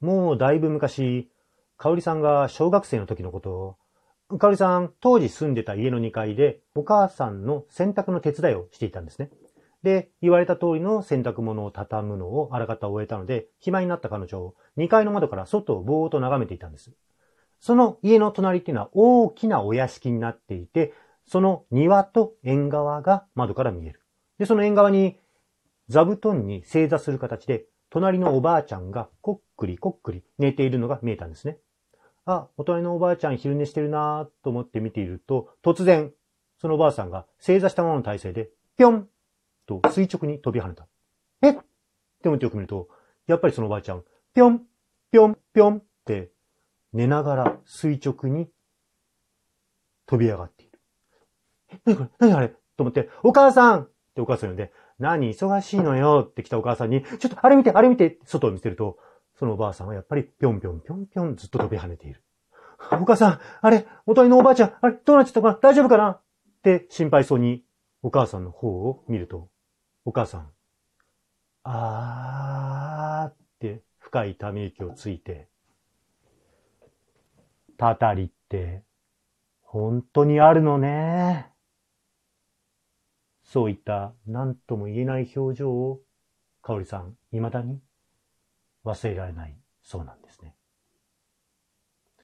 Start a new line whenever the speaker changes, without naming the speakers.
もうだいぶ昔、かおりさんが小学生の時のことを、かおりさん当時住んでた家の2階でお母さんの洗濯の手伝いをしていたんですね。で、言われた通りの洗濯物を畳むのをあらかた終えたので、暇になった彼女を2階の窓から外をぼーっと眺めていたんです。その家の隣っていうのは大きなお屋敷になっていて、その庭と縁側が窓から見える。で、その縁側に座布団に正座する形で、隣のおばあちゃんがこっくりこっくり寝ているのが見えたんですね。あ、お隣のおばあちゃん昼寝してるなぁと思って見ていると、突然、そのおばあさんが正座したままの体勢で、ぴょんと垂直に飛び跳ねた。えっ？て思ってよく見ると、やっぱりそのおばあちゃん、ぴょん、ぴょん、ぴょんって寝ながら垂直に飛び上がっている。え、なにこれ？何あれ？と思って、お母さんってお母さん呼んで、何忙しいのよって来たお母さんに、ちょっとあれ見て、あれ見て外を見せると、そのおばあさんはやっぱりぴょんぴょんぴょんぴょんずっと飛び跳ねている。お母さん、あれ、おとりのおばあちゃん、あれ、どうなっちゃったかな？大丈夫かな？って心配そうにお母さんの方を見ると、お母さん、あーって深いため息をついて、たたりって本当にあるのね。そういった何とも言えない表情を、かおりさん、未だに忘れられないそうなんですね。